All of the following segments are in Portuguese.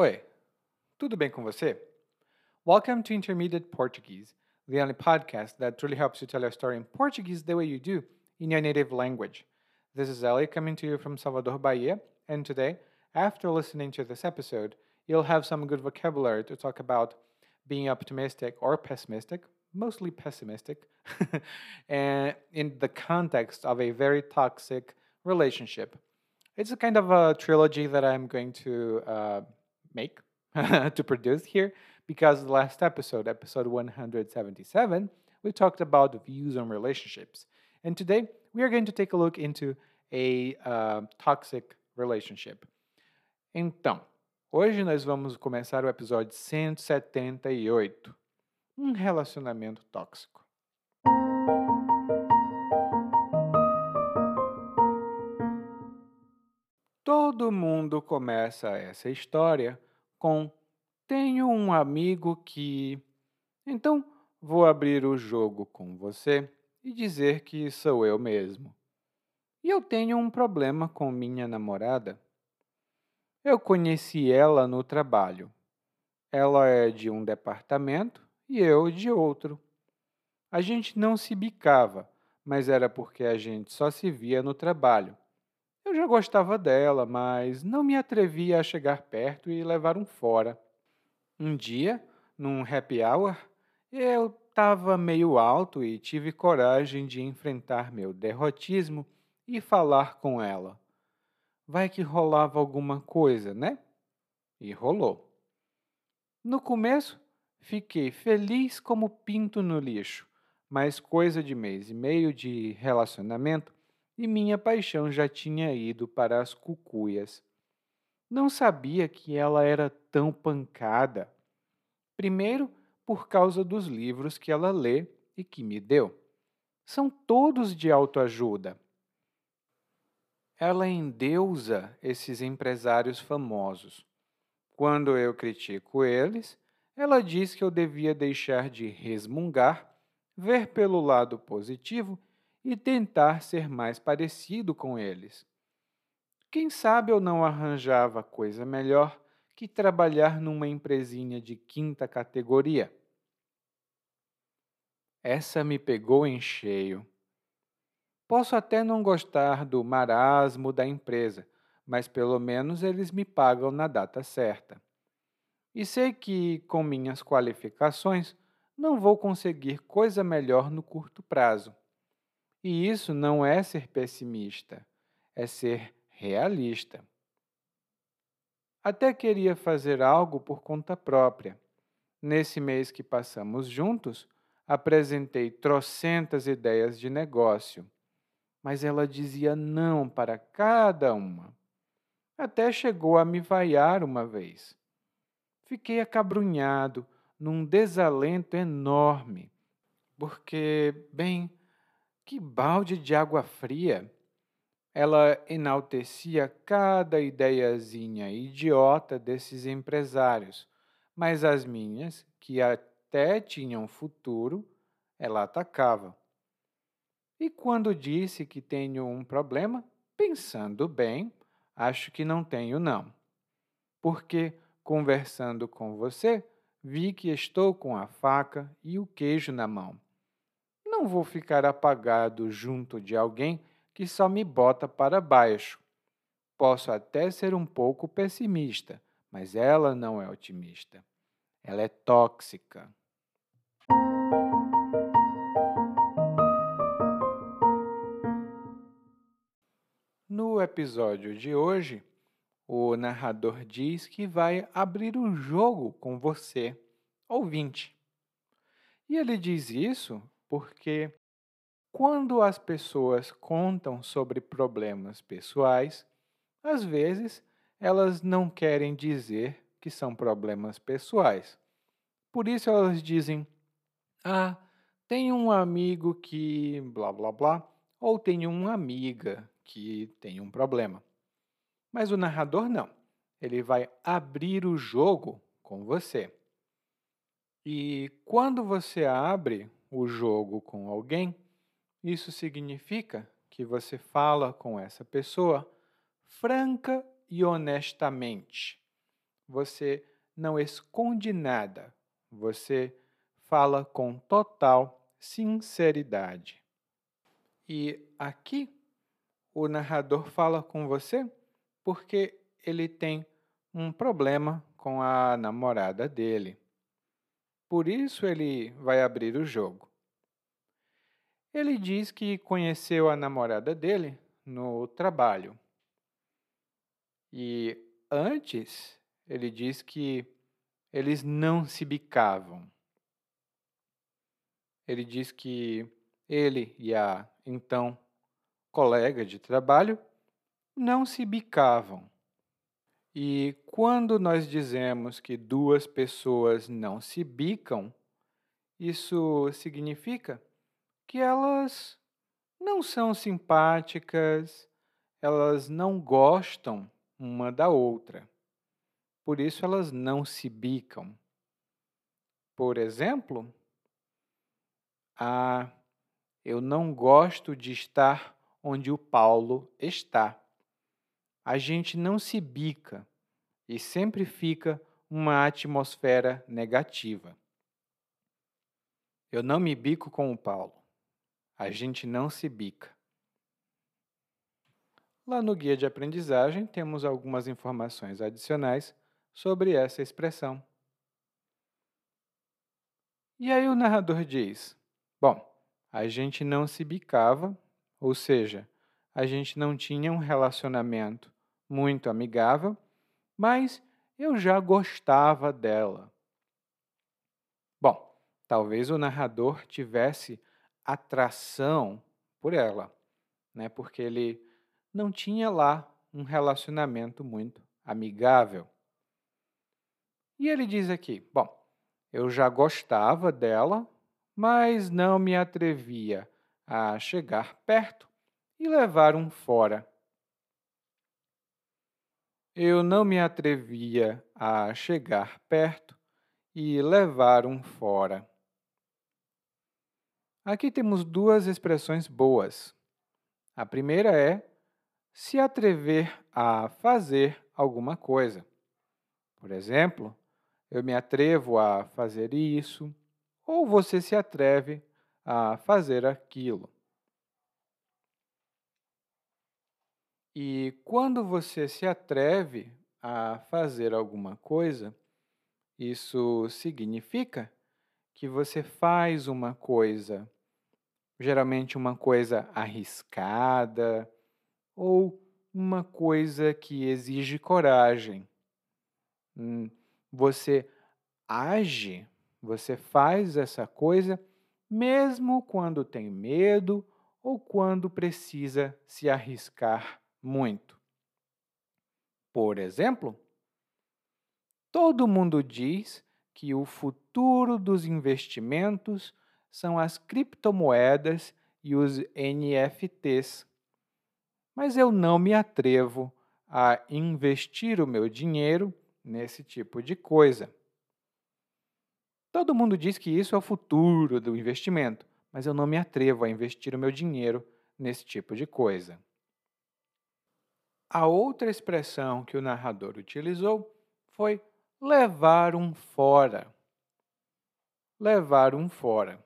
Oi, tudo bem com você? Welcome to Intermediate Portuguese, the only podcast that truly helps you tell your story in Portuguese the way you do in your native language. This is Ellie coming to you from Salvador, Bahia, and today, after listening to this episode, you'll have some good vocabulary to talk about being optimistic or pessimistic, mostly pessimistic, and in the context of a very toxic relationship. It's a kind of a trilogy that I'm going to uh, make to produce here because the last episode, episode 177, we talked about views on relationships. And today we are going to take a look into a uh, toxic relationship. Então, hoje nós vamos começar o episódio 178, um relacionamento tóxico. Todo mundo começa essa história com tenho um amigo que. Então vou abrir o jogo com você e dizer que sou eu mesmo. E eu tenho um problema com minha namorada. Eu conheci ela no trabalho. Ela é de um departamento e eu de outro. A gente não se bicava, mas era porque a gente só se via no trabalho. Eu já gostava dela, mas não me atrevia a chegar perto e levar um fora. Um dia, num happy hour, eu estava meio alto e tive coragem de enfrentar meu derrotismo e falar com ela. Vai que rolava alguma coisa, né? E rolou. No começo, fiquei feliz como pinto no lixo, mas coisa de mês e meio de relacionamento e minha paixão já tinha ido para as cucuias. Não sabia que ela era tão pancada. Primeiro, por causa dos livros que ela lê e que me deu. São todos de autoajuda. Ela endeusa esses empresários famosos. Quando eu critico eles, ela diz que eu devia deixar de resmungar, ver pelo lado positivo e tentar ser mais parecido com eles. Quem sabe eu não arranjava coisa melhor que trabalhar numa empresinha de quinta categoria. Essa me pegou em cheio. Posso até não gostar do marasmo da empresa, mas pelo menos eles me pagam na data certa. E sei que, com minhas qualificações, não vou conseguir coisa melhor no curto prazo. E isso não é ser pessimista, é ser realista. Até queria fazer algo por conta própria. Nesse mês que passamos juntos, apresentei trocentas ideias de negócio, mas ela dizia não para cada uma. Até chegou a me vaiar uma vez. Fiquei acabrunhado, num desalento enorme, porque, bem, que balde de água fria! Ela enaltecia cada ideiazinha idiota desses empresários, mas as minhas, que até tinham futuro, ela atacava. E quando disse que tenho um problema, pensando bem, acho que não tenho não. Porque, conversando com você, vi que estou com a faca e o queijo na mão não vou ficar apagado junto de alguém que só me bota para baixo. Posso até ser um pouco pessimista, mas ela não é otimista. Ela é tóxica. No episódio de hoje, o narrador diz que vai abrir um jogo com você, ouvinte. E ele diz isso porque quando as pessoas contam sobre problemas pessoais, às vezes elas não querem dizer que são problemas pessoais. Por isso elas dizem: Ah, tem um amigo que blá blá blá, ou tem uma amiga que tem um problema. Mas o narrador não. Ele vai abrir o jogo com você. E quando você abre o jogo com alguém, isso significa que você fala com essa pessoa franca e honestamente. você não esconde nada, você fala com total sinceridade. E aqui o narrador fala com você porque ele tem um problema com a namorada dele. Por isso ele vai abrir o jogo. Ele diz que conheceu a namorada dele no trabalho. E antes ele diz que eles não se bicavam. Ele diz que ele e a então colega de trabalho não se bicavam. E quando nós dizemos que duas pessoas não se bicam, isso significa que elas não são simpáticas, elas não gostam uma da outra. Por isso elas não se bicam. Por exemplo, a eu não gosto de estar onde o Paulo está. A gente não se bica e sempre fica uma atmosfera negativa. Eu não me bico com o Paulo. A gente não se bica. Lá no guia de aprendizagem temos algumas informações adicionais sobre essa expressão. E aí o narrador diz: Bom, a gente não se bicava, ou seja, a gente não tinha um relacionamento muito amigável, mas eu já gostava dela. Bom, talvez o narrador tivesse atração por ela, né? porque ele não tinha lá um relacionamento muito amigável. E ele diz aqui: Bom, eu já gostava dela, mas não me atrevia a chegar perto e levar um fora. Eu não me atrevia a chegar perto e levar um fora. Aqui temos duas expressões boas. A primeira é se atrever a fazer alguma coisa. Por exemplo, eu me atrevo a fazer isso, ou você se atreve a fazer aquilo. E quando você se atreve a fazer alguma coisa, isso significa que você faz uma coisa, geralmente uma coisa arriscada ou uma coisa que exige coragem. Hum, você age, você faz essa coisa mesmo quando tem medo ou quando precisa se arriscar muito. Por exemplo, todo mundo diz que o futuro dos investimentos são as criptomoedas e os NFTs. Mas eu não me atrevo a investir o meu dinheiro nesse tipo de coisa. Todo mundo diz que isso é o futuro do investimento, mas eu não me atrevo a investir o meu dinheiro nesse tipo de coisa. A outra expressão que o narrador utilizou foi levar um fora. Levar um fora.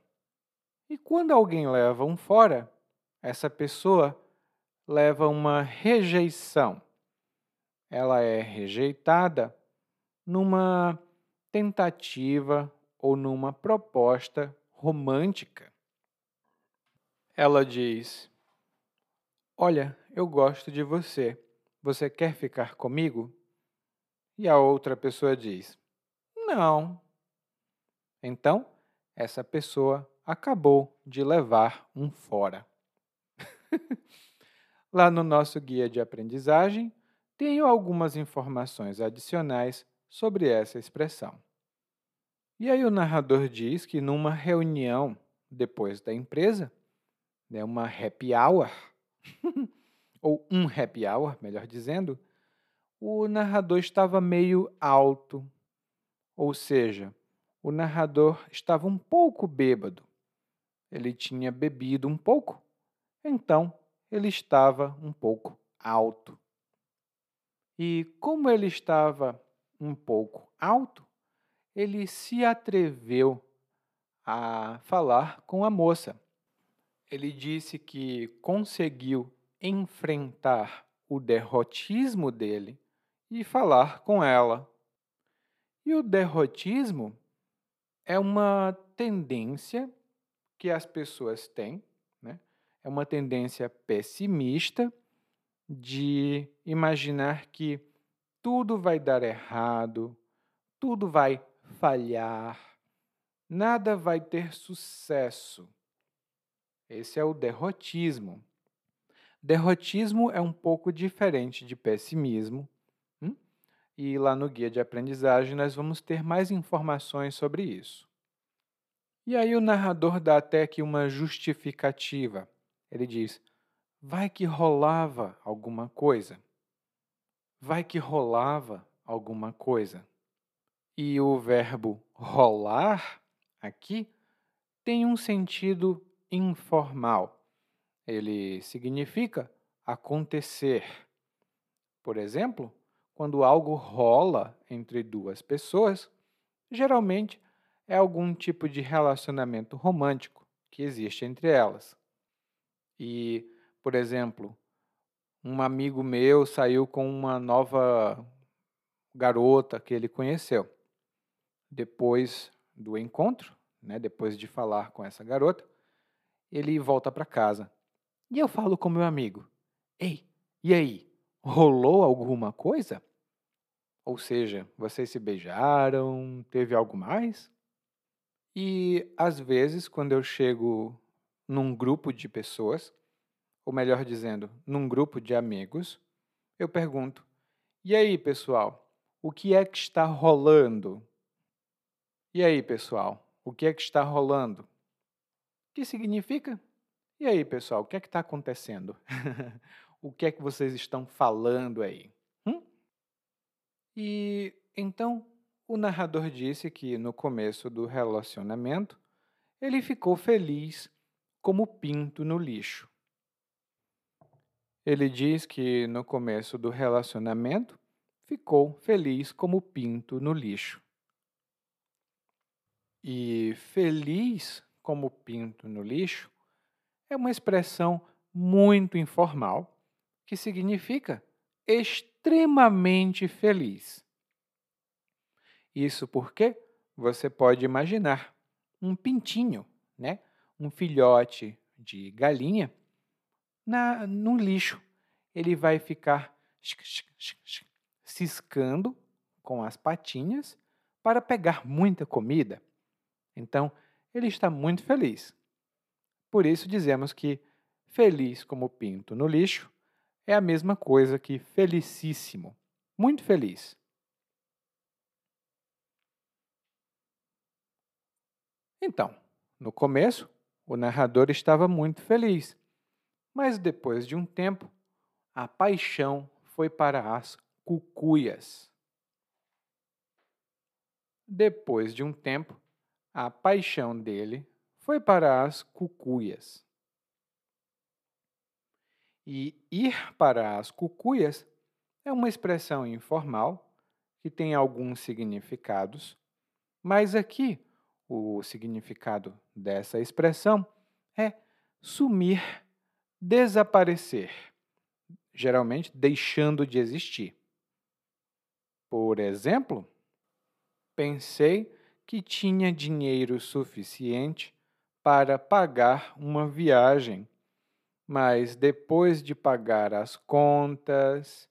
E quando alguém leva um fora, essa pessoa leva uma rejeição. Ela é rejeitada numa tentativa ou numa proposta romântica. Ela diz: Olha, eu gosto de você. Você quer ficar comigo? E a outra pessoa diz: Não. Então, essa pessoa acabou de levar um fora. Lá no nosso guia de aprendizagem, tenho algumas informações adicionais sobre essa expressão. E aí o narrador diz que numa reunião depois da empresa, né, uma happy hour, ou um happy hour, melhor dizendo, o narrador estava meio alto, ou seja, o narrador estava um pouco bêbado. Ele tinha bebido um pouco, então ele estava um pouco alto. E como ele estava um pouco alto, ele se atreveu a falar com a moça. Ele disse que conseguiu enfrentar o derrotismo dele e falar com ela. E o derrotismo é uma tendência que as pessoas têm, né? é uma tendência pessimista de imaginar que tudo vai dar errado, tudo vai falhar, nada vai ter sucesso. Esse é o derrotismo. Derrotismo é um pouco diferente de pessimismo, hum? e lá no guia de aprendizagem nós vamos ter mais informações sobre isso. E aí o narrador dá até aqui uma justificativa. Ele diz: vai que rolava alguma coisa. Vai que rolava alguma coisa. E o verbo rolar aqui tem um sentido informal. Ele significa acontecer. Por exemplo, quando algo rola entre duas pessoas, geralmente é algum tipo de relacionamento romântico que existe entre elas. E, por exemplo, um amigo meu saiu com uma nova garota que ele conheceu. Depois do encontro, né, depois de falar com essa garota, ele volta para casa. E eu falo com meu amigo: Ei, e aí? Rolou alguma coisa? Ou seja, vocês se beijaram? Teve algo mais? E às vezes, quando eu chego num grupo de pessoas, ou melhor dizendo, num grupo de amigos, eu pergunto: e aí, pessoal, o que é que está rolando? E aí, pessoal, o que é que está rolando? O que significa? E aí, pessoal, o que é que está acontecendo? o que é que vocês estão falando aí? Hum? E então o narrador disse que no começo do relacionamento ele ficou feliz como pinto no lixo. Ele diz que no começo do relacionamento ficou feliz como pinto no lixo. E feliz como pinto no lixo é uma expressão muito informal que significa extremamente feliz. Isso porque você pode imaginar um pintinho, né? um filhote de galinha, na, no lixo. Ele vai ficar ciscando com as patinhas para pegar muita comida. Então, ele está muito feliz. Por isso dizemos que feliz como pinto no lixo é a mesma coisa que felicíssimo, muito feliz. Então, no começo, o narrador estava muito feliz, mas depois de um tempo, a paixão foi para as cucuias. Depois de um tempo, a paixão dele foi para as cucuias. E ir para as cucuias é uma expressão informal que tem alguns significados, mas aqui o significado dessa expressão é sumir, desaparecer, geralmente deixando de existir. Por exemplo, pensei que tinha dinheiro suficiente para pagar uma viagem, mas depois de pagar as contas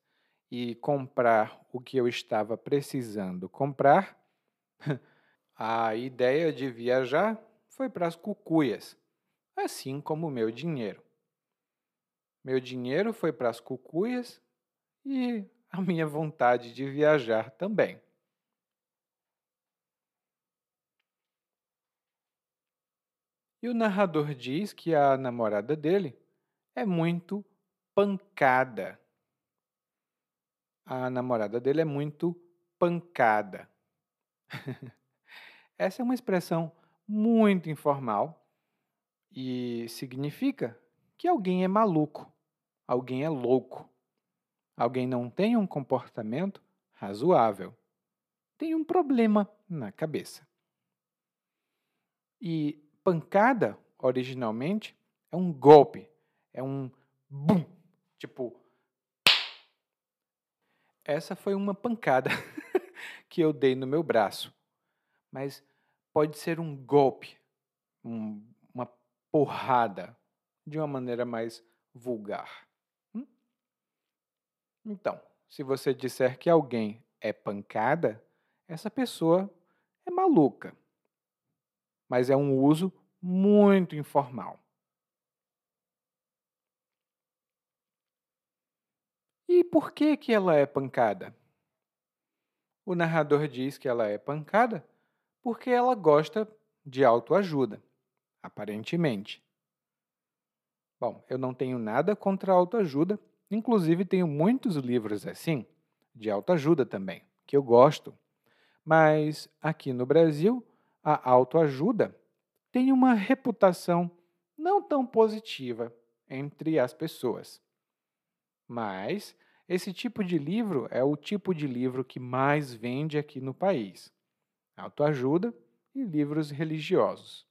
e comprar o que eu estava precisando comprar, A ideia de viajar foi para as cucuias, assim como o meu dinheiro. Meu dinheiro foi para as cucuias e a minha vontade de viajar também. E o narrador diz que a namorada dele é muito pancada. A namorada dele é muito pancada. Essa é uma expressão muito informal e significa que alguém é maluco, alguém é louco, alguém não tem um comportamento razoável. tem um problema na cabeça. E pancada, originalmente, é um golpe, é um bum, tipo. Essa foi uma pancada que eu dei no meu braço. Mas pode ser um golpe, um, uma porrada, de uma maneira mais vulgar. Hum? Então, se você disser que alguém é pancada, essa pessoa é maluca. Mas é um uso muito informal. E por que que ela é pancada? O narrador diz que ela é pancada porque ela gosta de autoajuda, aparentemente. Bom, eu não tenho nada contra autoajuda, inclusive tenho muitos livros assim, de autoajuda também, que eu gosto. Mas aqui no Brasil, a autoajuda tem uma reputação não tão positiva entre as pessoas. Mas esse tipo de livro é o tipo de livro que mais vende aqui no país: autoajuda e livros religiosos.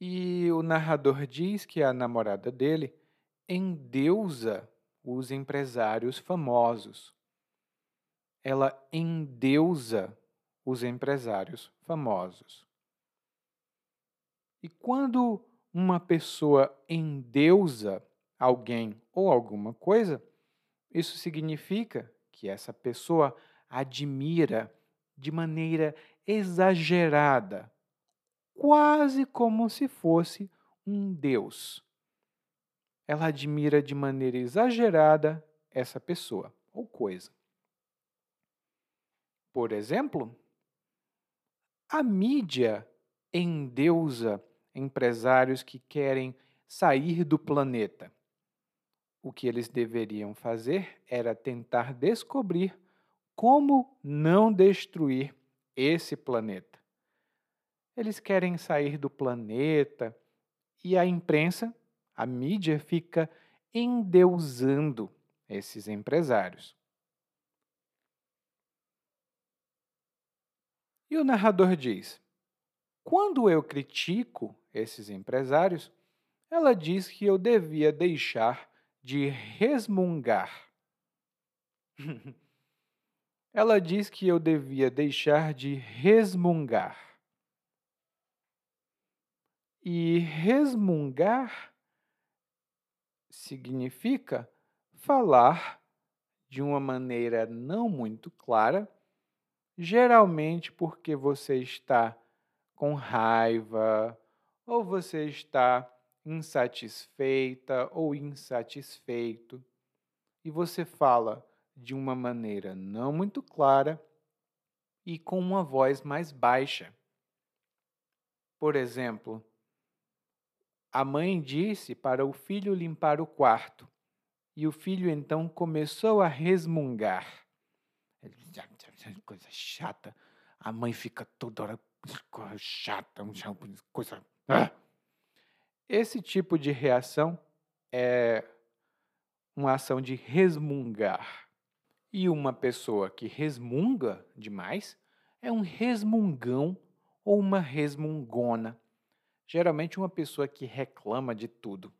E o narrador diz que a namorada dele endeusa os empresários famosos. Ela endeusa os empresários famosos. E quando uma pessoa endeusa alguém ou alguma coisa, isso significa que essa pessoa admira de maneira exagerada quase como se fosse um Deus. Ela admira de maneira exagerada essa pessoa ou coisa. Por exemplo, a mídia endeusa empresários que querem sair do planeta. O que eles deveriam fazer era tentar descobrir como não destruir esse planeta. Eles querem sair do planeta e a imprensa, a mídia, fica endeusando esses empresários. E o narrador diz: quando eu critico esses empresários, ela diz que eu devia deixar de resmungar. ela diz que eu devia deixar de resmungar. E resmungar significa falar de uma maneira não muito clara, geralmente porque você está com raiva, ou você está insatisfeita ou insatisfeito, e você fala de uma maneira não muito clara e com uma voz mais baixa. Por exemplo, a mãe disse para o filho limpar o quarto, e o filho então começou a resmungar. Coisa chata. A mãe fica toda hora chata, coisa. Ah! Esse tipo de reação é uma ação de resmungar. E uma pessoa que resmunga demais é um resmungão ou uma resmungona geralmente uma pessoa que reclama de tudo,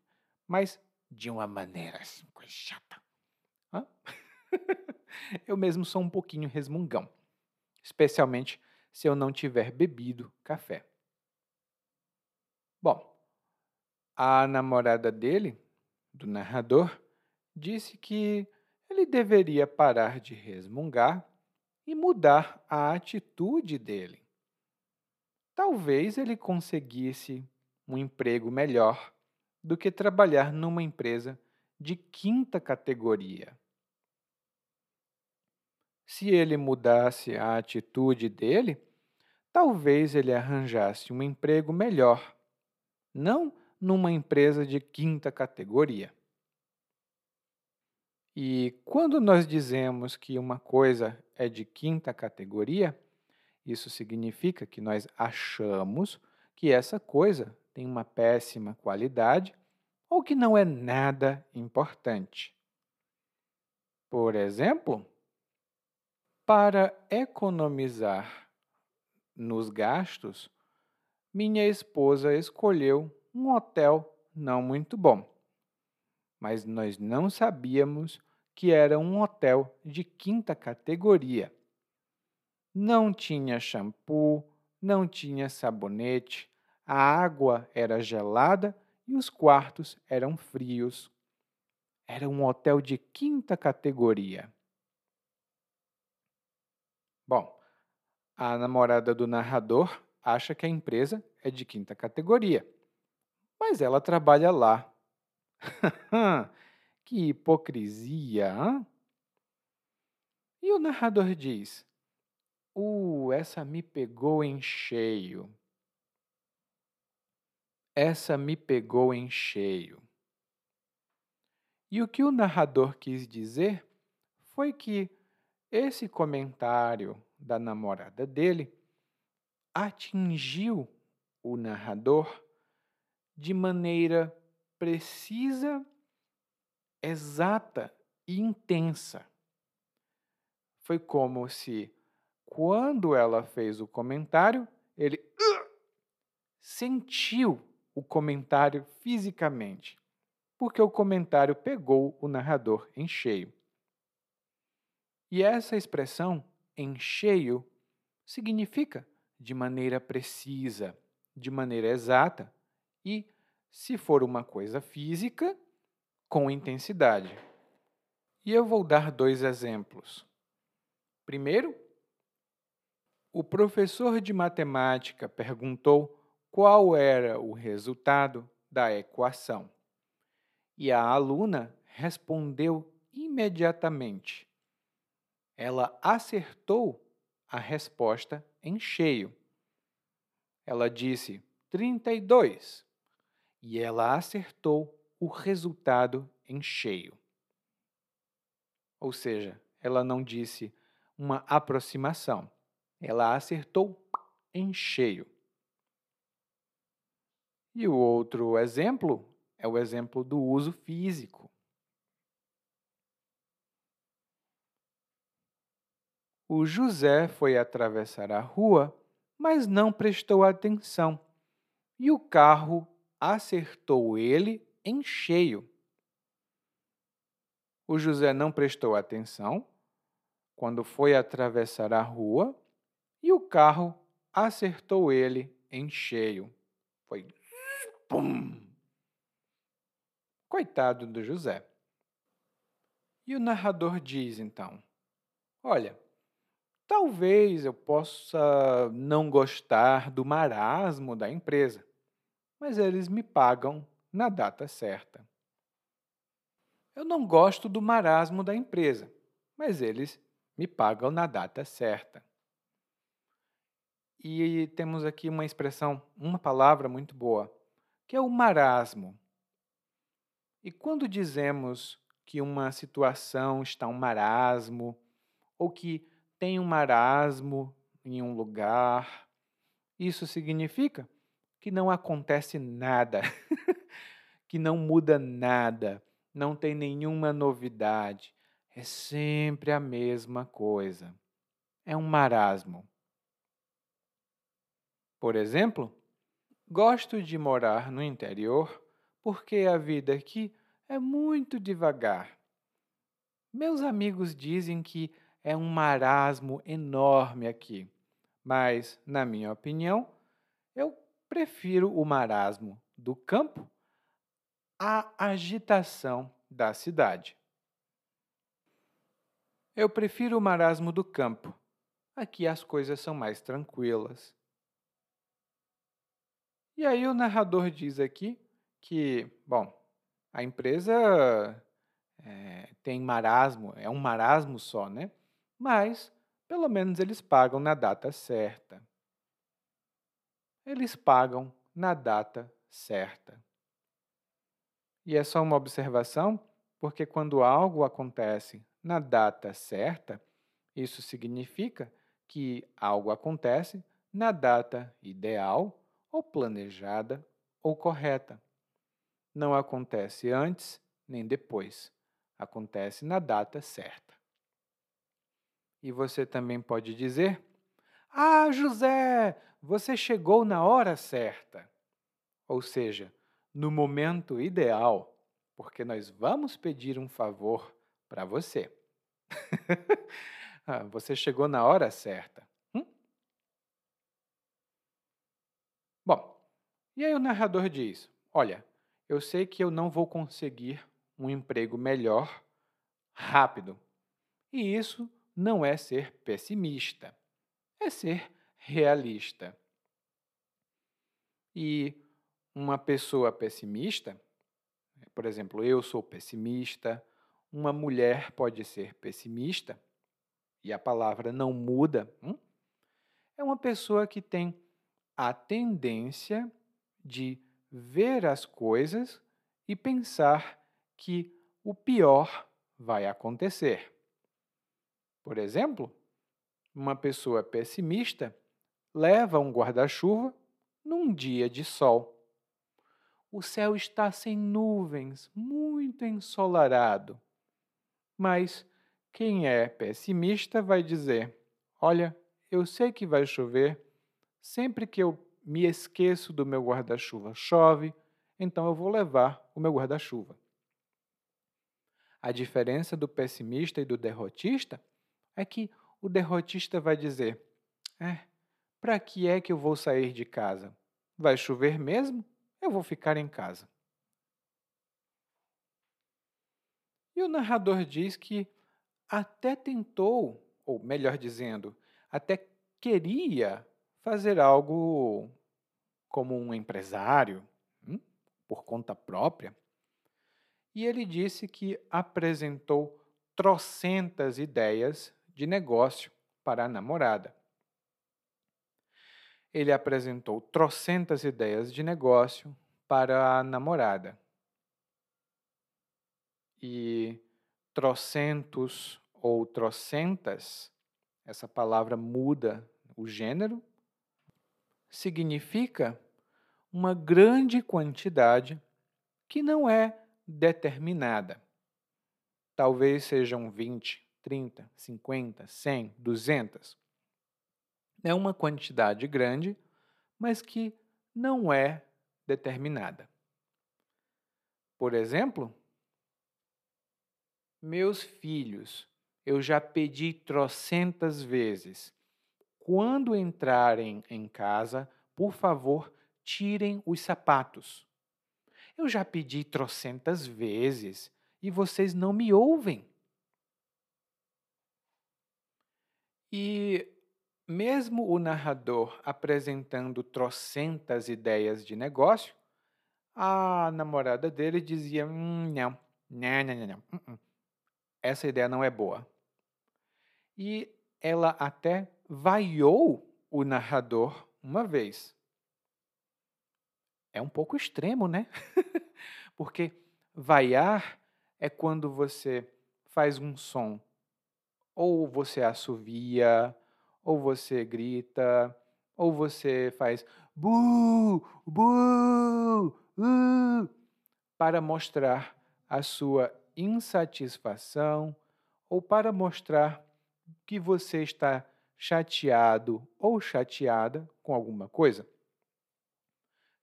mas de uma maneira assim, coisa chata. Hã? eu mesmo sou um pouquinho resmungão, especialmente se eu não tiver bebido café. Bom, a namorada dele, do narrador, disse que ele deveria parar de resmungar e mudar a atitude dele talvez ele conseguisse um emprego melhor do que trabalhar numa empresa de quinta categoria. Se ele mudasse a atitude dele, talvez ele arranjasse um emprego melhor, não numa empresa de quinta categoria. E quando nós dizemos que uma coisa é de quinta categoria, isso significa que nós achamos que essa coisa tem uma péssima qualidade ou que não é nada importante. Por exemplo, Para economizar nos gastos, minha esposa escolheu um hotel não muito bom. Mas nós não sabíamos que era um hotel de quinta categoria. Não tinha shampoo, não tinha sabonete, a água era gelada e os quartos eram frios. Era um hotel de quinta categoria. Bom, a namorada do narrador acha que a empresa é de quinta categoria, mas ela trabalha lá. que hipocrisia! Hein? E o narrador diz: Uh, essa me pegou em cheio. Essa me pegou em cheio. E o que o narrador quis dizer foi que esse comentário da namorada dele atingiu o narrador de maneira precisa, exata e intensa. Foi como se, quando ela fez o comentário, ele uh, sentiu o comentário fisicamente, porque o comentário pegou o narrador em cheio. E essa expressão, em cheio, significa de maneira precisa, de maneira exata e, se for uma coisa física, com intensidade. E eu vou dar dois exemplos. Primeiro, o professor de matemática perguntou qual era o resultado da equação. E a aluna respondeu imediatamente. Ela acertou a resposta em cheio. Ela disse 32 e ela acertou o resultado em cheio. Ou seja, ela não disse uma aproximação, ela acertou em cheio. E o outro exemplo é o exemplo do uso físico. O José foi atravessar a rua, mas não prestou atenção, e o carro acertou ele em cheio. O José não prestou atenção quando foi atravessar a rua e o carro acertou ele em cheio. Foi Pum! Coitado do José. E o narrador diz então: Olha, talvez eu possa não gostar do marasmo da empresa, mas eles me pagam na data certa. Eu não gosto do marasmo da empresa, mas eles me pagam na data certa. E temos aqui uma expressão, uma palavra muito boa, que é o marasmo. E quando dizemos que uma situação está um marasmo, ou que tem um marasmo em um lugar, isso significa que não acontece nada, que não muda nada, não tem nenhuma novidade, é sempre a mesma coisa. É um marasmo. Por exemplo, Gosto de morar no interior porque a vida aqui é muito devagar. Meus amigos dizem que é um marasmo enorme aqui, mas, na minha opinião, eu prefiro o marasmo do campo à agitação da cidade. Eu prefiro o marasmo do campo. Aqui as coisas são mais tranquilas. E aí o narrador diz aqui que, bom, a empresa é, tem marasmo, é um marasmo só, né? Mas, pelo menos eles pagam na data certa. Eles pagam na data certa. E é só uma observação, porque quando algo acontece na data certa, isso significa que algo acontece na data ideal ou planejada ou correta. Não acontece antes nem depois, acontece na data certa. E você também pode dizer: Ah, José, você chegou na hora certa. Ou seja, no momento ideal, porque nós vamos pedir um favor para você. Ah, você chegou na hora certa. Hum? Bom, e aí o narrador diz: Olha, eu sei que eu não vou conseguir um emprego melhor rápido. E isso não é ser pessimista, é ser realista. E uma pessoa pessimista, por exemplo, eu sou pessimista, uma mulher pode ser pessimista, e a palavra não muda, hum? é uma pessoa que tem a tendência de ver as coisas e pensar que o pior vai acontecer. Por exemplo, uma pessoa pessimista leva um guarda-chuva num dia de sol. O céu está sem nuvens, muito ensolarado. Mas quem é pessimista vai dizer: Olha, eu sei que vai chover, sempre que eu me esqueço do meu guarda-chuva chove, então eu vou levar o meu guarda-chuva. A diferença do pessimista e do derrotista é que o derrotista vai dizer: É, para que é que eu vou sair de casa? Vai chover mesmo? Eu vou ficar em casa. E o narrador diz que até tentou, ou melhor dizendo, até queria fazer algo como um empresário, hum, por conta própria. E ele disse que apresentou trocentas ideias de negócio para a namorada. Ele apresentou trocentas ideias de negócio para a namorada. E trocentos ou trocentas, essa palavra muda o gênero, significa uma grande quantidade que não é determinada. Talvez sejam 20, 30, 50, 100, 200. É uma quantidade grande, mas que não é determinada. Por exemplo, meus filhos, eu já pedi trocentas vezes. Quando entrarem em casa, por favor, tirem os sapatos. Eu já pedi trocentas vezes e vocês não me ouvem. E mesmo o narrador apresentando trocentas ideias de negócio, a namorada dele dizia: hum, não, não, não, não, não, hum, hum. essa ideia não é boa. E ela até vaiou o narrador uma vez. É um pouco extremo, né? Porque vaiar é quando você faz um som ou você assovia, ou você grita, ou você faz bu, bu, para mostrar a sua insatisfação ou para mostrar que você está chateado ou chateada com alguma coisa.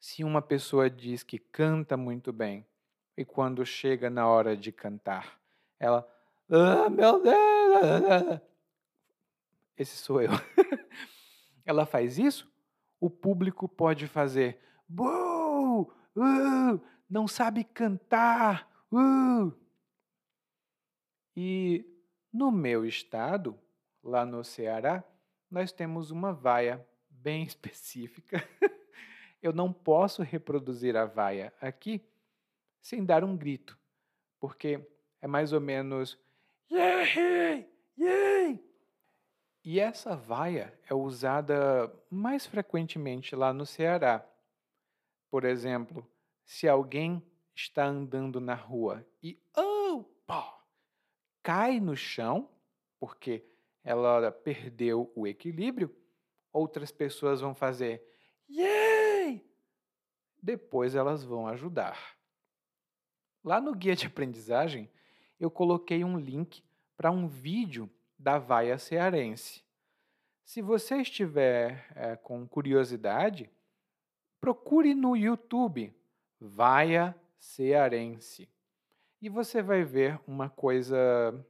Se uma pessoa diz que canta muito bem e quando chega na hora de cantar, ela, ah, meu Deus, esse sou eu. Ela faz isso, o público pode fazer uh, não sabe cantar. Uh. E no meu estado, lá no Ceará, nós temos uma vaia bem específica. Eu não posso reproduzir a vaia aqui sem dar um grito, porque é mais ou menos Yay! Yay! E essa vaia é usada mais frequentemente lá no Ceará. Por exemplo, se alguém está andando na rua e opa, cai no chão, porque ela perdeu o equilíbrio, outras pessoas vão fazer yay! Depois elas vão ajudar. Lá no guia de aprendizagem, eu coloquei um link para um vídeo da vaia cearense. Se você estiver é, com curiosidade, procure no YouTube vaia cearense e você vai ver uma coisa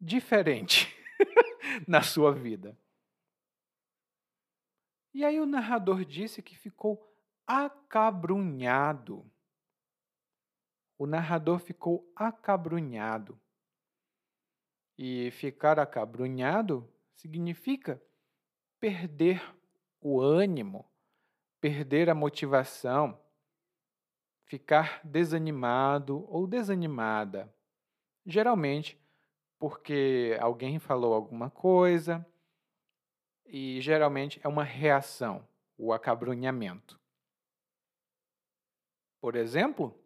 diferente na sua vida. E aí o narrador disse que ficou acabrunhado. O narrador ficou acabrunhado. E ficar acabrunhado significa perder o ânimo, perder a motivação, ficar desanimado ou desanimada. Geralmente porque alguém falou alguma coisa e geralmente é uma reação, o acabrunhamento. Por exemplo,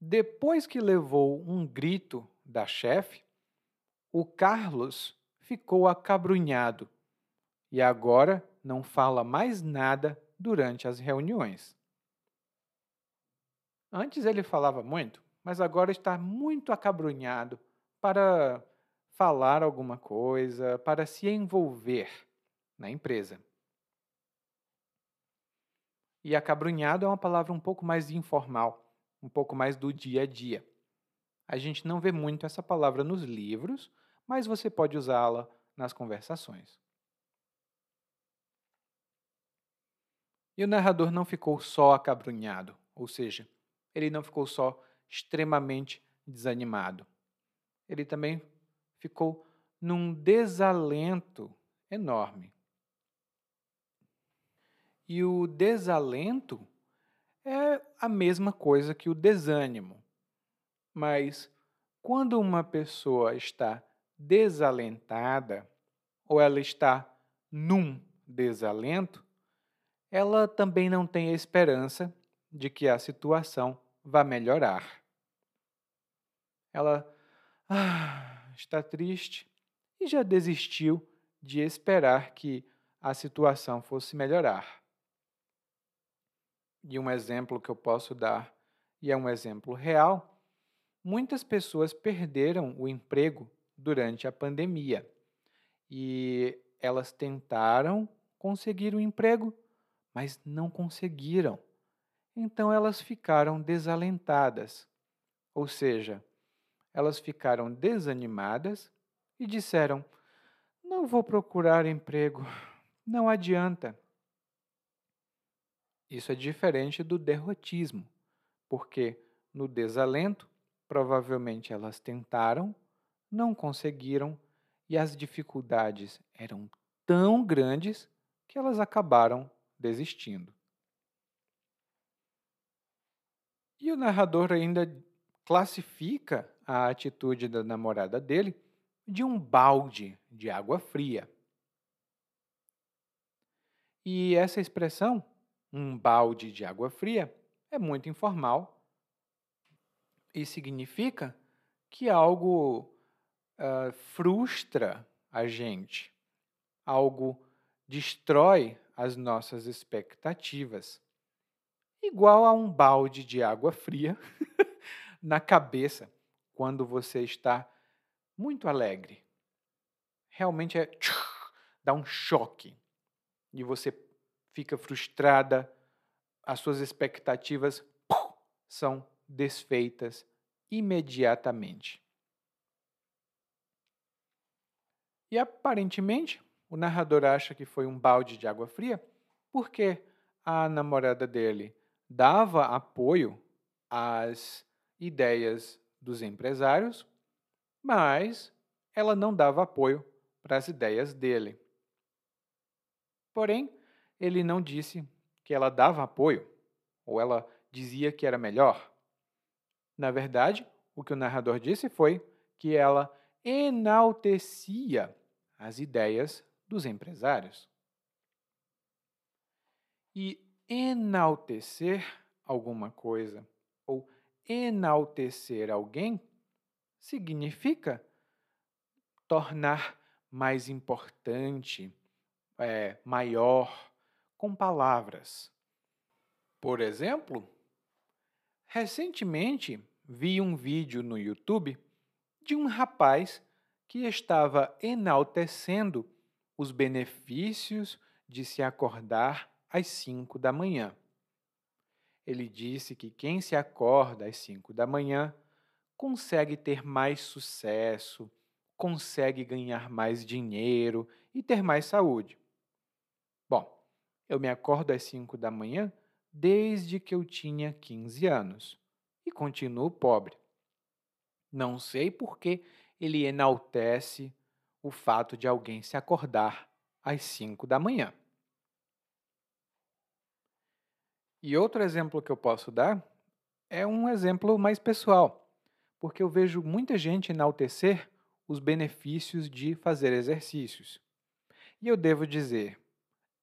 depois que levou um grito da chefe, o Carlos ficou acabrunhado e agora não fala mais nada durante as reuniões. Antes ele falava muito, mas agora está muito acabrunhado para falar alguma coisa, para se envolver na empresa. E acabrunhado é uma palavra um pouco mais informal, um pouco mais do dia a dia. A gente não vê muito essa palavra nos livros, mas você pode usá-la nas conversações. E o narrador não ficou só acabrunhado, ou seja, ele não ficou só extremamente desanimado. Ele também ficou num desalento enorme. E o desalento é a mesma coisa que o desânimo. Mas quando uma pessoa está desalentada, ou ela está num desalento, ela também não tem a esperança de que a situação vá melhorar. Ela ah, está triste e já desistiu de esperar que a situação fosse melhorar. E um exemplo que eu posso dar, e é um exemplo real, muitas pessoas perderam o emprego durante a pandemia e elas tentaram conseguir o um emprego, mas não conseguiram. Então elas ficaram desalentadas, ou seja, elas ficaram desanimadas e disseram: Não vou procurar emprego, não adianta. Isso é diferente do derrotismo, porque no desalento, provavelmente elas tentaram, não conseguiram e as dificuldades eram tão grandes que elas acabaram desistindo. E o narrador ainda classifica a atitude da namorada dele de um balde de água fria. E essa expressão, um balde de água fria, é muito informal significa que algo uh, frustra a gente, algo destrói as nossas expectativas. Igual a um balde de água fria na cabeça quando você está muito alegre. Realmente é dá um choque. E você fica frustrada, as suas expectativas são desfeitas imediatamente. E aparentemente, o narrador acha que foi um balde de água fria porque a namorada dele dava apoio às ideias dos empresários, mas ela não dava apoio para as ideias dele. Porém, ele não disse que ela dava apoio ou ela dizia que era melhor. Na verdade, o que o narrador disse foi que ela enaltecia as ideias dos empresários. E enaltecer alguma coisa ou enaltecer alguém significa tornar mais importante, é, maior, com palavras. Por exemplo, recentemente vi um vídeo no YouTube de um rapaz que estava enaltecendo os benefícios de se acordar às cinco da manhã. Ele disse que quem se acorda às cinco da manhã consegue ter mais sucesso, consegue ganhar mais dinheiro e ter mais saúde. Bom, eu me acordo às cinco da manhã desde que eu tinha 15 anos e continuo pobre. Não sei por que ele enaltece o fato de alguém se acordar às 5 da manhã. E outro exemplo que eu posso dar é um exemplo mais pessoal, porque eu vejo muita gente enaltecer os benefícios de fazer exercícios. E eu devo dizer,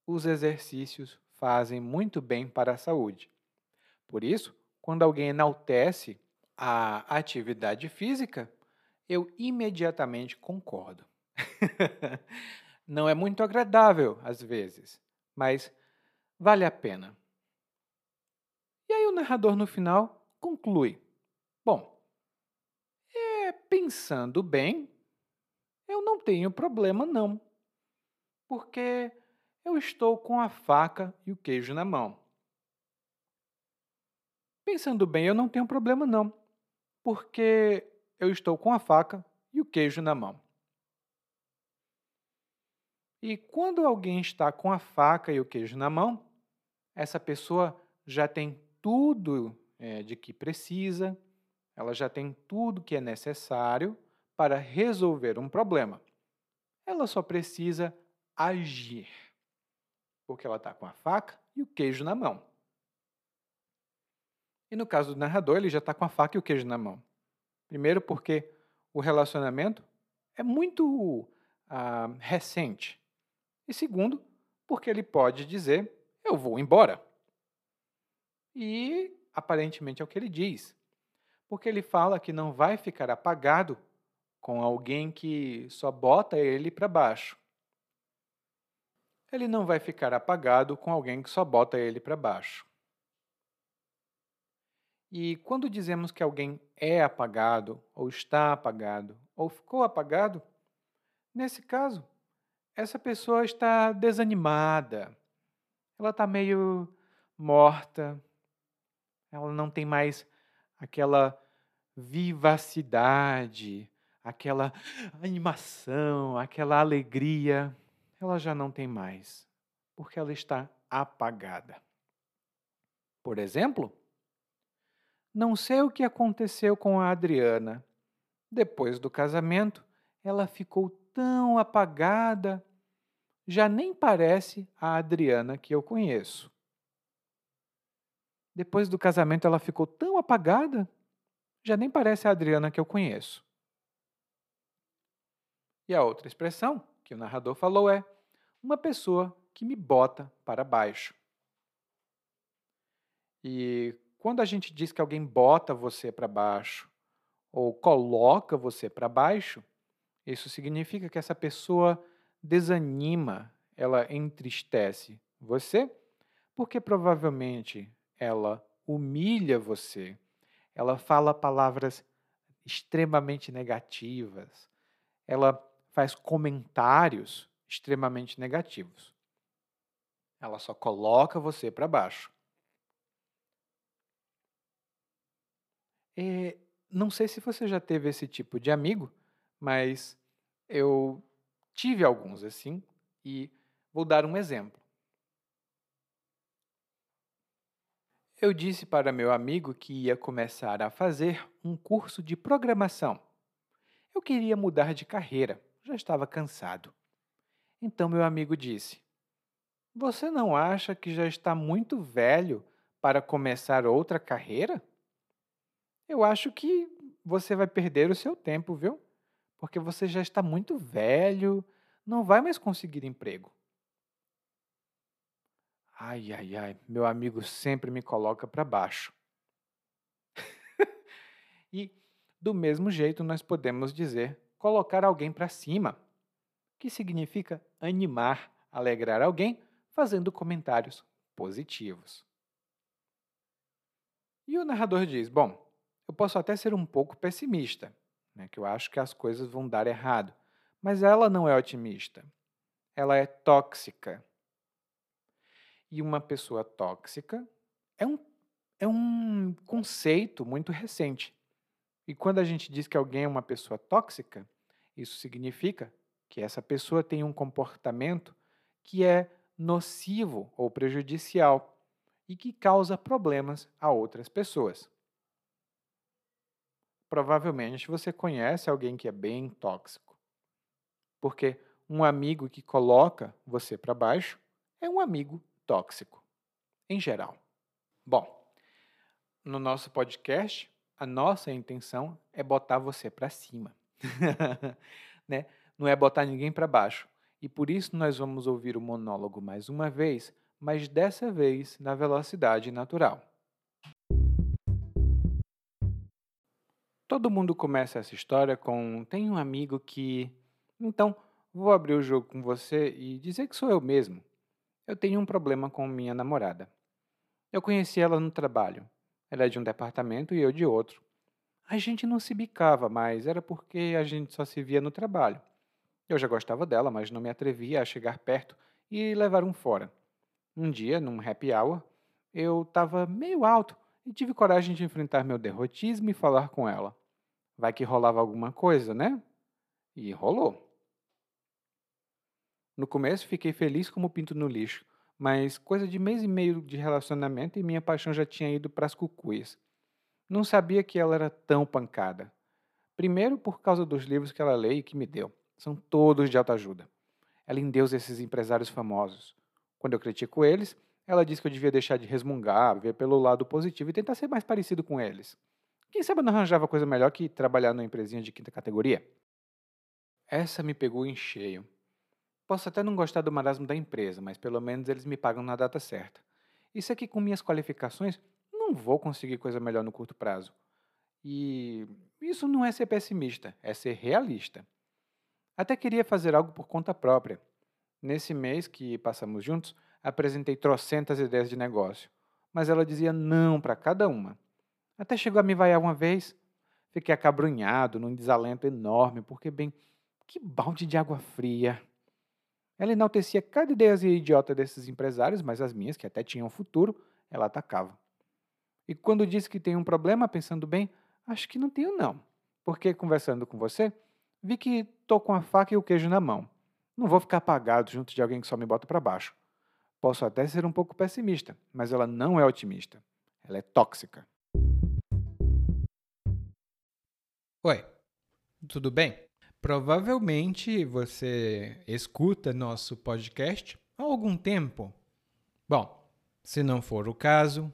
os exercícios fazem muito bem para a saúde. Por isso, quando alguém enaltece a atividade física, eu imediatamente concordo. Não é muito agradável às vezes, mas vale a pena. E aí o narrador no final conclui: Bom, é, pensando bem, eu não tenho problema não, porque eu estou com a faca e o queijo na mão. Pensando bem, eu não tenho problema não, porque eu estou com a faca e o queijo na mão. E quando alguém está com a faca e o queijo na mão, essa pessoa já tem tudo é, de que precisa, ela já tem tudo que é necessário para resolver um problema. Ela só precisa agir, porque ela está com a faca e o queijo na mão. E no caso do narrador, ele já está com a faca e o queijo na mão. Primeiro, porque o relacionamento é muito ah, recente. E segundo, porque ele pode dizer: Eu vou embora. E aparentemente é o que ele diz. Porque ele fala que não vai ficar apagado com alguém que só bota ele para baixo. Ele não vai ficar apagado com alguém que só bota ele para baixo. E quando dizemos que alguém é apagado, ou está apagado, ou ficou apagado, nesse caso, essa pessoa está desanimada, ela está meio morta, ela não tem mais aquela vivacidade, aquela animação, aquela alegria, ela já não tem mais, porque ela está apagada. Por exemplo, não sei o que aconteceu com a Adriana. Depois do casamento, ela ficou tão apagada, já nem parece a Adriana que eu conheço. Depois do casamento, ela ficou tão apagada, já nem parece a Adriana que eu conheço. E a outra expressão que o narrador falou é uma pessoa que me bota para baixo. E quando a gente diz que alguém bota você para baixo ou coloca você para baixo, isso significa que essa pessoa desanima, ela entristece você, porque provavelmente ela humilha você, ela fala palavras extremamente negativas, ela faz comentários extremamente negativos. Ela só coloca você para baixo. É, não sei se você já teve esse tipo de amigo, mas eu tive alguns assim e vou dar um exemplo. Eu disse para meu amigo que ia começar a fazer um curso de programação. Eu queria mudar de carreira, já estava cansado. Então meu amigo disse: Você não acha que já está muito velho para começar outra carreira? Eu acho que você vai perder o seu tempo, viu? Porque você já está muito velho, não vai mais conseguir emprego. Ai, ai, ai, meu amigo sempre me coloca para baixo. e, do mesmo jeito, nós podemos dizer colocar alguém para cima, que significa animar, alegrar alguém fazendo comentários positivos. E o narrador diz: Bom, eu posso até ser um pouco pessimista, né, que eu acho que as coisas vão dar errado. Mas ela não é otimista. Ela é tóxica. E uma pessoa tóxica é um, é um conceito muito recente. E quando a gente diz que alguém é uma pessoa tóxica, isso significa que essa pessoa tem um comportamento que é nocivo ou prejudicial e que causa problemas a outras pessoas. Provavelmente você conhece alguém que é bem tóxico. Porque um amigo que coloca você para baixo é um amigo tóxico, em geral. Bom, no nosso podcast, a nossa intenção é botar você para cima. né? Não é botar ninguém para baixo. E por isso nós vamos ouvir o monólogo mais uma vez, mas dessa vez na velocidade natural. Todo mundo começa essa história com: tem um amigo que. Então, vou abrir o jogo com você e dizer que sou eu mesmo. Eu tenho um problema com minha namorada. Eu conheci ela no trabalho. Ela é de um departamento e eu de outro. A gente não se bicava, mas era porque a gente só se via no trabalho. Eu já gostava dela, mas não me atrevia a chegar perto e levar um fora. Um dia, num happy hour, eu estava meio alto e tive coragem de enfrentar meu derrotismo e falar com ela. Vai que rolava alguma coisa, né? E rolou. No começo fiquei feliz como pinto no lixo, mas coisa de mês e meio de relacionamento e minha paixão já tinha ido para as cucuias. Não sabia que ela era tão pancada. Primeiro por causa dos livros que ela lê e que me deu. São todos de autoajuda. Ela endeusa esses empresários famosos. Quando eu critico eles, ela diz que eu devia deixar de resmungar, ver pelo lado positivo e tentar ser mais parecido com eles. Quem sabe não arranjava coisa melhor que trabalhar numa empresinha de quinta categoria? Essa me pegou em cheio. Posso até não gostar do marasmo da empresa, mas pelo menos eles me pagam na data certa. Isso aqui com minhas qualificações não vou conseguir coisa melhor no curto prazo. E isso não é ser pessimista, é ser realista. Até queria fazer algo por conta própria. Nesse mês que passamos juntos, apresentei trocentas ideias de negócio, mas ela dizia não para cada uma. Até chegou a me vaiar uma vez. Fiquei acabrunhado, num desalento enorme, porque, bem, que balde de água fria. Ela enaltecia cada ideia idiota desses empresários, mas as minhas, que até tinham futuro, ela atacava. E quando disse que tem um problema, pensando bem, acho que não tenho não. Porque conversando com você, vi que tô com a faca e o queijo na mão. Não vou ficar apagado junto de alguém que só me bota para baixo. Posso até ser um pouco pessimista, mas ela não é otimista. Ela é tóxica. Oi, tudo bem? Provavelmente você escuta nosso podcast há algum tempo. Bom, se não for o caso,